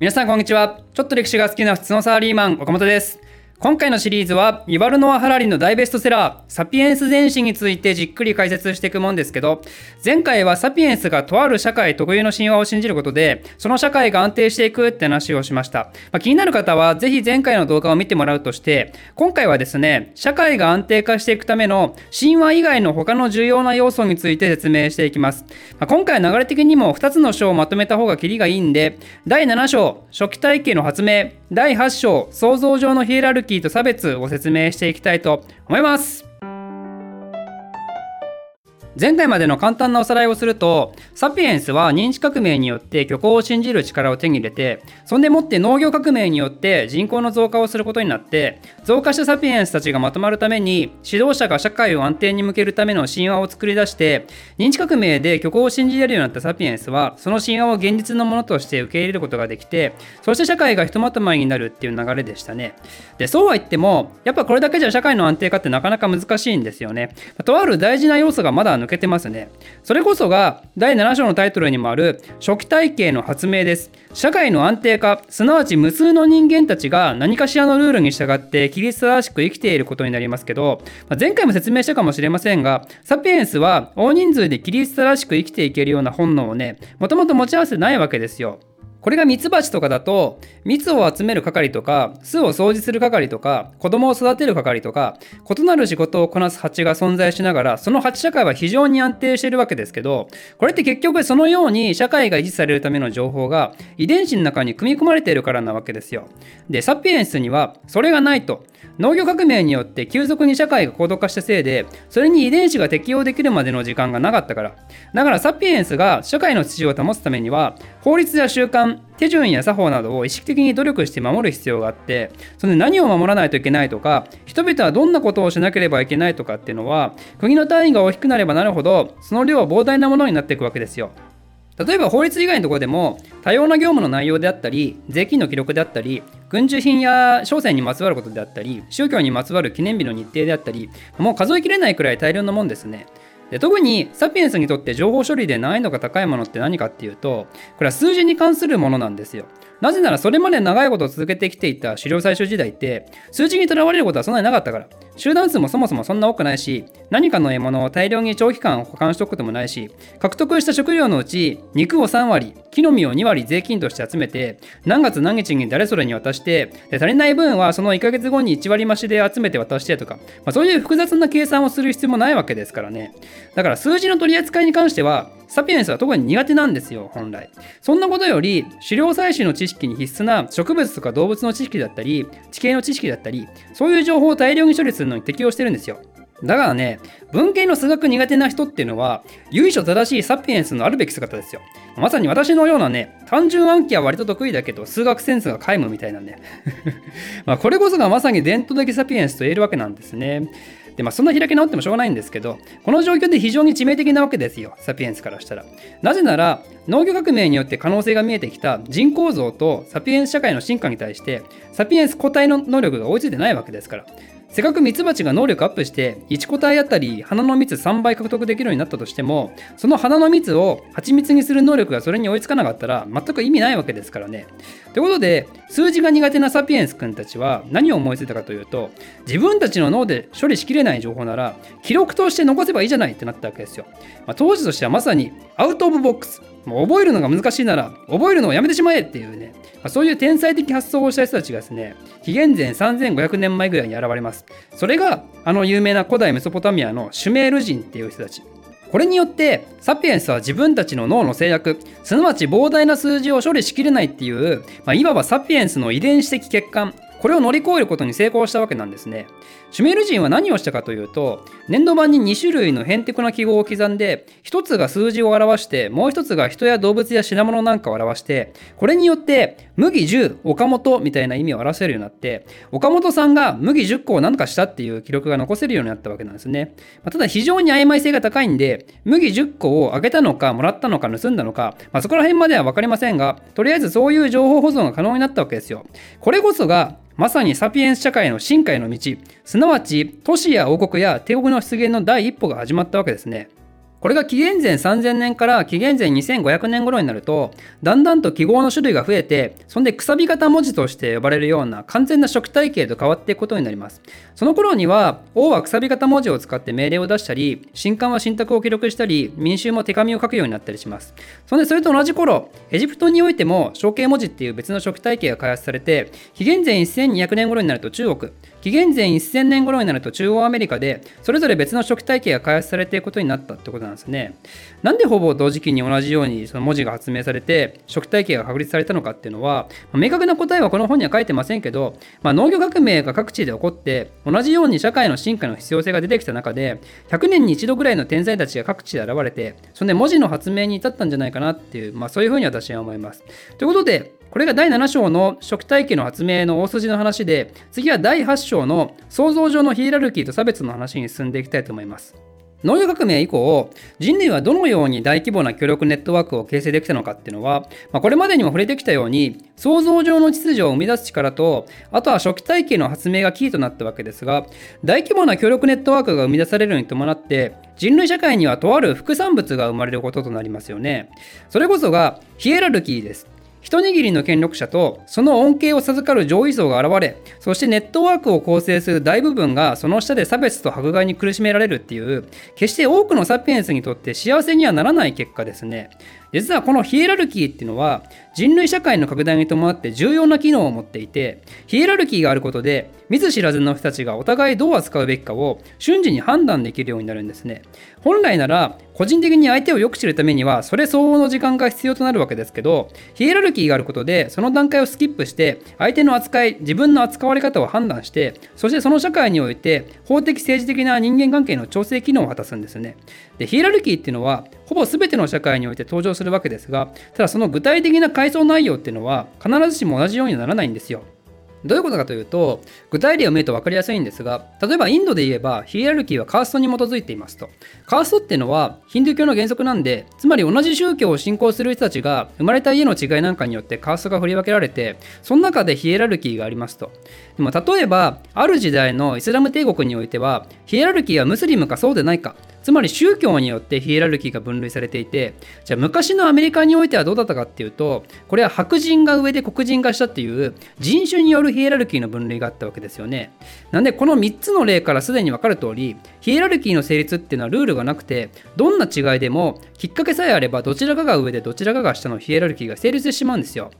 皆さんこんにちは。ちょっと歴史が好きな普通のサラリーマン岡本です。今回のシリーズはイバルノア・ハラリの大ベストセラーサピエンス全史についてじっくり解説していくもんですけど前回はサピエンスがとある社会特有の神話を信じることでその社会が安定していくって話をしました、まあ、気になる方はぜひ前回の動画を見てもらうとして今回はですね社会が安定化していくための神話以外の他の重要な要素について説明していきます、まあ、今回は流れ的にも2つの章をまとめた方がキリがいいんで第7章初期体系の発明第8章創造上のヒエラルキーキーと差別を説明していきたいと思います。前回までの簡単なおさらいをするとサピエンスは認知革命によって虚構を信じる力を手に入れてそんでもって農業革命によって人口の増加をすることになって増加したサピエンスたちがまとまるために指導者が社会を安定に向けるための神話を作り出して認知革命で虚構を信じれるようになったサピエンスはその神話を現実のものとして受け入れることができてそして社会がひとまとまりになるっていう流れでしたね。でそうは言ってもやっぱこれだけじゃ社会の安定化ってなかなか難しいんですよね。とある大事な要素がまだ抜けてますね。それこそが第7章のタイトルにもある初期体系の発明です。社会の安定化、すなわち無数の人間たちが何かしらのルールに従って規律正しく生きていることになりますけど、まあ前回も説明したかもしれませんが、サピエンスは大人数で規律正しく生きていけるような本能をね、もともと持ち合わせてないわけですよ。これがミツバチとかだと蜜を集める係とか巣を掃除する係とか子供を育てる係とか異なる仕事をこなす蜂が存在しながらその蜂社会は非常に安定しているわけですけどこれって結局そのように社会が維持されるための情報が遺伝子の中に組み込まれているからなわけですよ。でサピエンスにはそれがないと。農業革命によって急速に社会が高度化したせいでそれに遺伝子が適応できるまでの時間がなかったからだからサピエンスが社会の秩序を保つためには法律や習慣手順や作法などを意識的に努力して守る必要があってそれで何を守らないといけないとか人々はどんなことをしなければいけないとかっていうのは国の単位が大きくなればなるほどその量は膨大なものになっていくわけですよ。例えば法律以外のところでも多様な業務の内容であったり税金の記録であったり軍需品や商船にまつわることであったり宗教にまつわる記念日の日程であったりもう数えきれないくらい大量なもんですねで特にサピエンスにとって情報処理で難易度が高いものって何かっていうとこれは数字に関するものなんですよ。なぜならそれまで長いこと続けてきていた狩猟採集時代って数字にとらわれることはそんなになかったから集団数もそもそもそんな多くないし何かの獲物を大量に長期間保管しておくこともないし獲得した食料のうち肉を3割木の実を2割税金として集めて何月何日に誰それに渡してで足りない分はその1ヶ月後に1割増しで集めて渡してとか、まあ、そういう複雑な計算をする必要もないわけですからねだから数字の取り扱いに関してはサピエンスは特に苦手なんですよ、本来。そんなことより、狩猟採取の知識に必須な植物とか動物の知識だったり、地形の知識だったり、そういう情報を大量に処理するのに適用してるんですよ。だからね、文系の数学苦手な人っていうのは、由緒正しいサピエンスのあるべき姿ですよ。まさに私のようなね、単純暗記は割と得意だけど、数学センスが皆無みたいなね。まあこれこそがまさに伝統的サピエンスと言えるわけなんですね。で、まあ、そんな開き直ってもしょうがないんですけど、この状況で非常に致命的なわけですよ、サピエンスからしたら。なぜなら、農業革命によって可能性が見えてきた人口像とサピエンス社会の進化に対して、サピエンス個体の能力が追いついてないわけですから。せっかくミツバチが能力アップして1個体あたり花の蜜3倍獲得できるようになったとしてもその花の蜜を蜂蜜にする能力がそれに追いつかなかったら全く意味ないわけですからね。ということで数字が苦手なサピエンス君たちは何を思いついたかというと自分たちの脳で処理しきれない情報なら記録として残せばいいじゃないってなったわけですよ。まあ、当時としてはまさにアウト・オブ・ボックスもう覚えるのが難しいなら覚えるのをやめてしまえっていうね、まあ、そういう天才的発想をした人たちがですね紀元前3500年前ぐらいに現れます。それがあの有名な古代メソポタミアのシュメール人っていう人たち。これによってサピエンスは自分たちの脳の制約すなわち膨大な数字を処理しきれないっていう、まあ、いわばサピエンスの遺伝子的欠陥これを乗り越えることに成功したわけなんですね。シュメール人は何をしたかというと、粘土板に2種類のヘンテコな記号を刻んで、1つが数字を表して、もう1つが人や動物や品物なんかを表して、これによって、麦10、岡本みたいな意味を表せるようになって、岡本さんが麦10個を何かしたっていう記録が残せるようになったわけなんですね。ま、ただ非常に曖昧性が高いんで、麦10個をあげたのか、もらったのか、盗んだのか、まあ、そこら辺までは分かりませんが、とりあえずそういう情報保存が可能になったわけですよ。これこそがまさにサピエンス社会の進化への道、すなわち都市や王国や帝国の出現の第一歩が始まったわけですね。これが紀元前3000年から紀元前2500年頃になるとだんだんと記号の種類が増えてそんでくさび型文字として呼ばれるような完全な色体系と変わっていくことになります。その頃には王はくさび型文字を使って命令を出したり神官は神託を記録したり民衆も手紙を書くようになったりします。そんでそれと同じ頃エジプトにおいても象形文字っていう別の色体系が開発されて紀元前1200年頃になると中国紀元前1000年頃になると中央アメリカでそれぞれ別の初期体系が開発されていくことになったってことなんですなんですね。なんでほぼ同時期に同じようにその文字が発明されて初期体系が確立されたのかっていうのは、まあ、明確な答えはこの本には書いてませんけど、まあ、農業革命が各地で起こって同じように社会の進化の必要性が出てきた中で100年に一度ぐらいの天才たちが各地で現れてそんで文字の発明に至ったんじゃないかなっていう、まあ、そういうふうに私は思います。ということでこれが第7章の食体系の発明の大筋の話で、次は第8章の創造上のヒエラルキーと差別の話に進んでいきたいと思います。農業革命以降、人類はどのように大規模な協力ネットワークを形成できたのかっていうのは、まあ、これまでにも触れてきたように、創造上の秩序を生み出す力と、あとは初期体系の発明がキーとなったわけですが、大規模な協力ネットワークが生み出されるに伴って、人類社会にはとある副産物が生まれることとなりますよね。それこそがヒエラルキーです。一握りの権力者とその恩恵を授かる上位層が現れそしてネットワークを構成する大部分がその下で差別と迫害に苦しめられるっていう決して多くのサピエンスにとって幸せにはならない結果ですね。実はこのヒエラルキーっていうのは人類社会の拡大に伴って重要な機能を持っていてヒエラルキーがあることで見ず知らずの人たちがお互いどう扱うべきかを瞬時に判断できるようになるんですね。本来なら個人的に相手をよく知るためにはそれ相応の時間が必要となるわけですけどヒエラルキーがあることでその段階をスキップして相手の扱い自分の扱われ方を判断してそしてその社会において法的政治的な人間関係の調整機能を果たすんですね。でヒエラルキーっていうのはほぼ全ての社会において登場するわけですがただその具体的な階層内容っていうのは必ずしも同じようにならないんですよ。どういうことかというと具体例を見ると分かりやすいんですが例えばインドで言えばヒエラルキーはカーストに基づいていますと。カーストっていうのはヒンドゥー教の原則なんでつまり同じ宗教を信仰する人たちが生まれた家の違いなんかによってカーストが振り分けられてその中でヒエラルキーがありますと。でも例えばある時代のイスラム帝国においてはヒエラルキーはムスリムかそうでないか。つまり宗教によってヒエラルキーが分類されていてじゃあ昔のアメリカにおいてはどうだったかっていうとこれは白人が上で黒人が下っていう人種によるヒエラルキーの分類があったわけですよね。なんでこの3つの例からすでに分かる通りヒエラルキーの成立っていうのはルールがなくてどんな違いでもきっかけさえあればどちらかが上でどちらかが下のヒエラルキーが成立してしまうんですよ。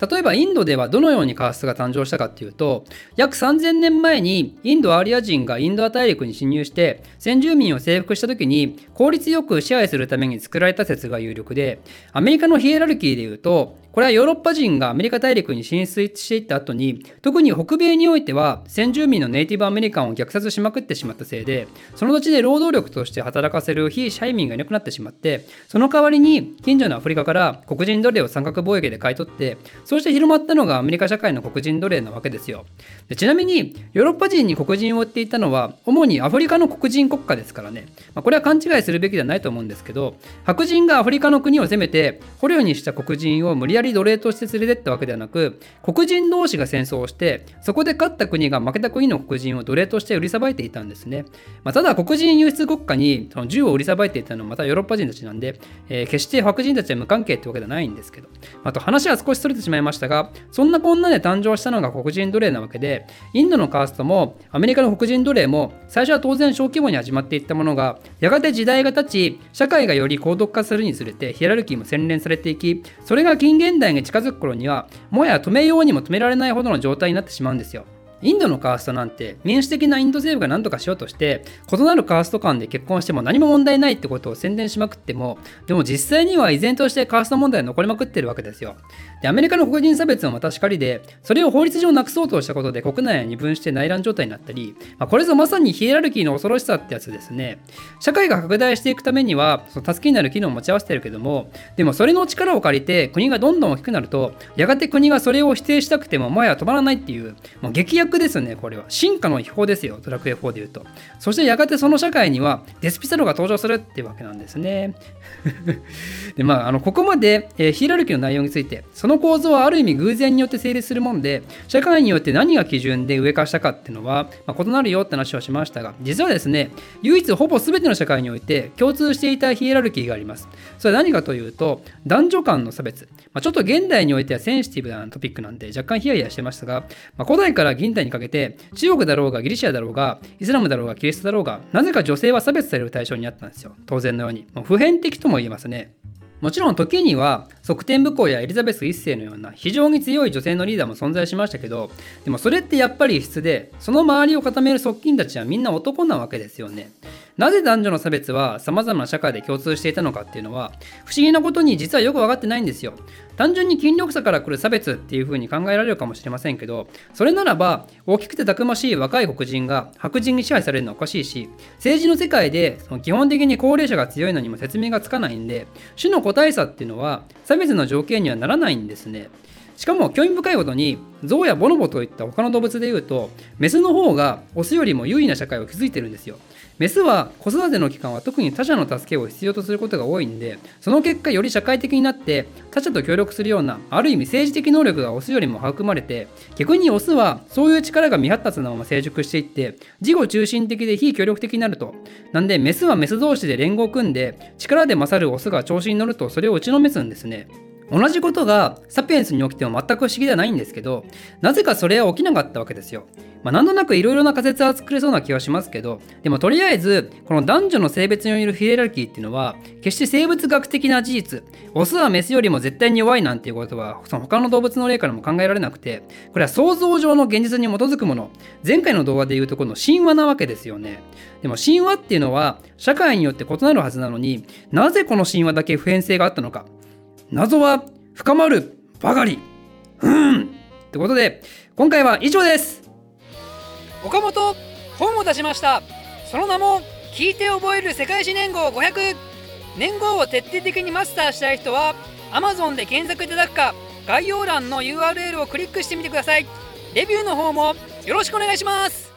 例えばインドではどのようにカーストが誕生したかっていうと約3000年前にインドアーリア人がインドア大陸に侵入して先住民を征服した時に効率よく支配するために作られた説が有力でアメリカのヒエラルキーでいうとこれはヨーロッパ人がアメリカ大陸に進出していった後に特に北米においては先住民のネイティブアメリカンを虐殺しまくってしまったせいでその土地で労働力として働かせる非社員民がいなくなってしまってその代わりに近所のアフリカから黒人奴隷を三角貿易で買い取ってそして広まったのがアメリカ社会の黒人奴隷なわけですよ。でちなみにヨーロッパ人に黒人を売っていたのは主にアフリカの黒人国家ですからね、まあ、これは勘違いするべきではないと思うんですけど白人がアフリカの国を攻めて捕虜にした黒人を無理やり奴隷として連れてったわけではなく黒人同士が戦争をしてそこで勝った国が負けた国の黒人を奴隷として売りさばいていたんですね、まあ、ただ黒人輸出国家にその銃を売りさばいていたのはまたヨーロッパ人たちなんで、えー、決して白人たちは無関係ってわけではないんですけど、あ、と話は少しそれてしまいましたがそんなこんなで誕生したのが黒人奴隷なわけでインドのカーストもアメリカの黒人奴隷も最初は当然小規模に始まっていったものがやがて時代が経ち社会がより高度化するにつれてヒエラルキーも洗練されていきそれが近現代に近づく頃にはもはや止めようにも止められないほどの状態になってしまうんですよ。インドのカーストなんて民主的なインド政府が何とかしようとして異なるカースト間で結婚しても何も問題ないってことを宣伝しまくってもでも実際には依然としてカースト問題が残りまくってるわけですよ。でアメリカの黒人差別もまたしかりでそれを法律上なくそうとしたことで国内は二分して内乱状態になったり、まあ、これぞまさにヒエラルキーの恐ろしさってやつですね。社会が拡大していくためにはその助けになる機能を持ち合わせてるけどもでもそれの力を借りて国がどんどん大きくなるとやがて国がそれを否定したくてももはや止まらないっていうもう劇ですねこれは。進化の違法ですよドラクエ4でいうと。そしてやがてその社会にはデスピサロが登場するっていうわけなんですね。でまああのここまで、えー、ヒエラルキーの内容についてその構造はある意味偶然によって成立するもんで社会によって何が基準で上化したかっていうのは、まあ、異なるよって話をしましたが実はですね唯一ほぼ全ての社会において共通していたヒエラルキーがあります。それは何かというと男女間の差別、まあ、ちょっと現代においてはセンシティブなトピックなんで若干ヒヤヒヤしてましたが、まあ、古代から現代にかけて中国だろうがギリシアだろうがイスラムだろうがキリストだろうがなぜか女性は差別される対象にあったんですよ。当然のように。もう普遍的とも言えますね。もちろん時には側転武功やエリザベス1世のような非常に強い女性のリーダーも存在しましたけどでもそれってやっぱり異質でその周りを固める側近たちはみんな男なわけですよね。なぜ男女の差別は様々な社会で共通していたのかっていうのは不思議なことに実はよく分かってないんですよ。単純に筋力差から来る差別っていう風に考えられるかもしれませんけどそれならば大きくてたくましい若い黒人が白人に支配されるのはおかしいし政治の世界でその基本的に高齢者が強いのにも説明がつかないんで種の個体差っていうのは差別の条件にはならないんですね。しかも興味深いことにゾウやボノボといった他の動物でいうとメスの方がオスよりも優位な社会を築いてるんですよ。メスは子育ての期間は特に他者の助けを必要とすることが多いんでその結果より社会的になって他者と協力するようなある意味政治的能力がオスよりも育まれて逆にオスはそういう力が未発達なまま成熟していって自己中心的で非協力的になると。なんでメスはメス同士で連合を組んで力で勝るオスが調子に乗るとそれを打ちのめすんですね。同じことがサピエンスに起きても全く不思議ではないんですけどなぜかそれは起きなかったわけですよ。まあ、何となくいろいろな仮説は作れそうな気はしますけどでもとりあえずこの男女の性別によるヒエラルキーっていうのは決して生物学的な事実オスはメスよりも絶対に弱いなんていうことはその他の動物の例からも考えられなくてこれは想像上の現実に基づくもの。前回の動画でいうとこの神話なわけですよね。でも神話っていうのは社会によって異なるはずなのになぜこの神話だけ普遍性があったのか。謎は深まるばかり。うん。ってことで、今回は以上です。岡本、本を出しました。その名も、聞いて覚える世界史年号500。年号を徹底的にマスターしたい人は、Amazon で検索いただくか、概要欄の URL をクリックしてみてください。レビューの方もよろしくお願いします。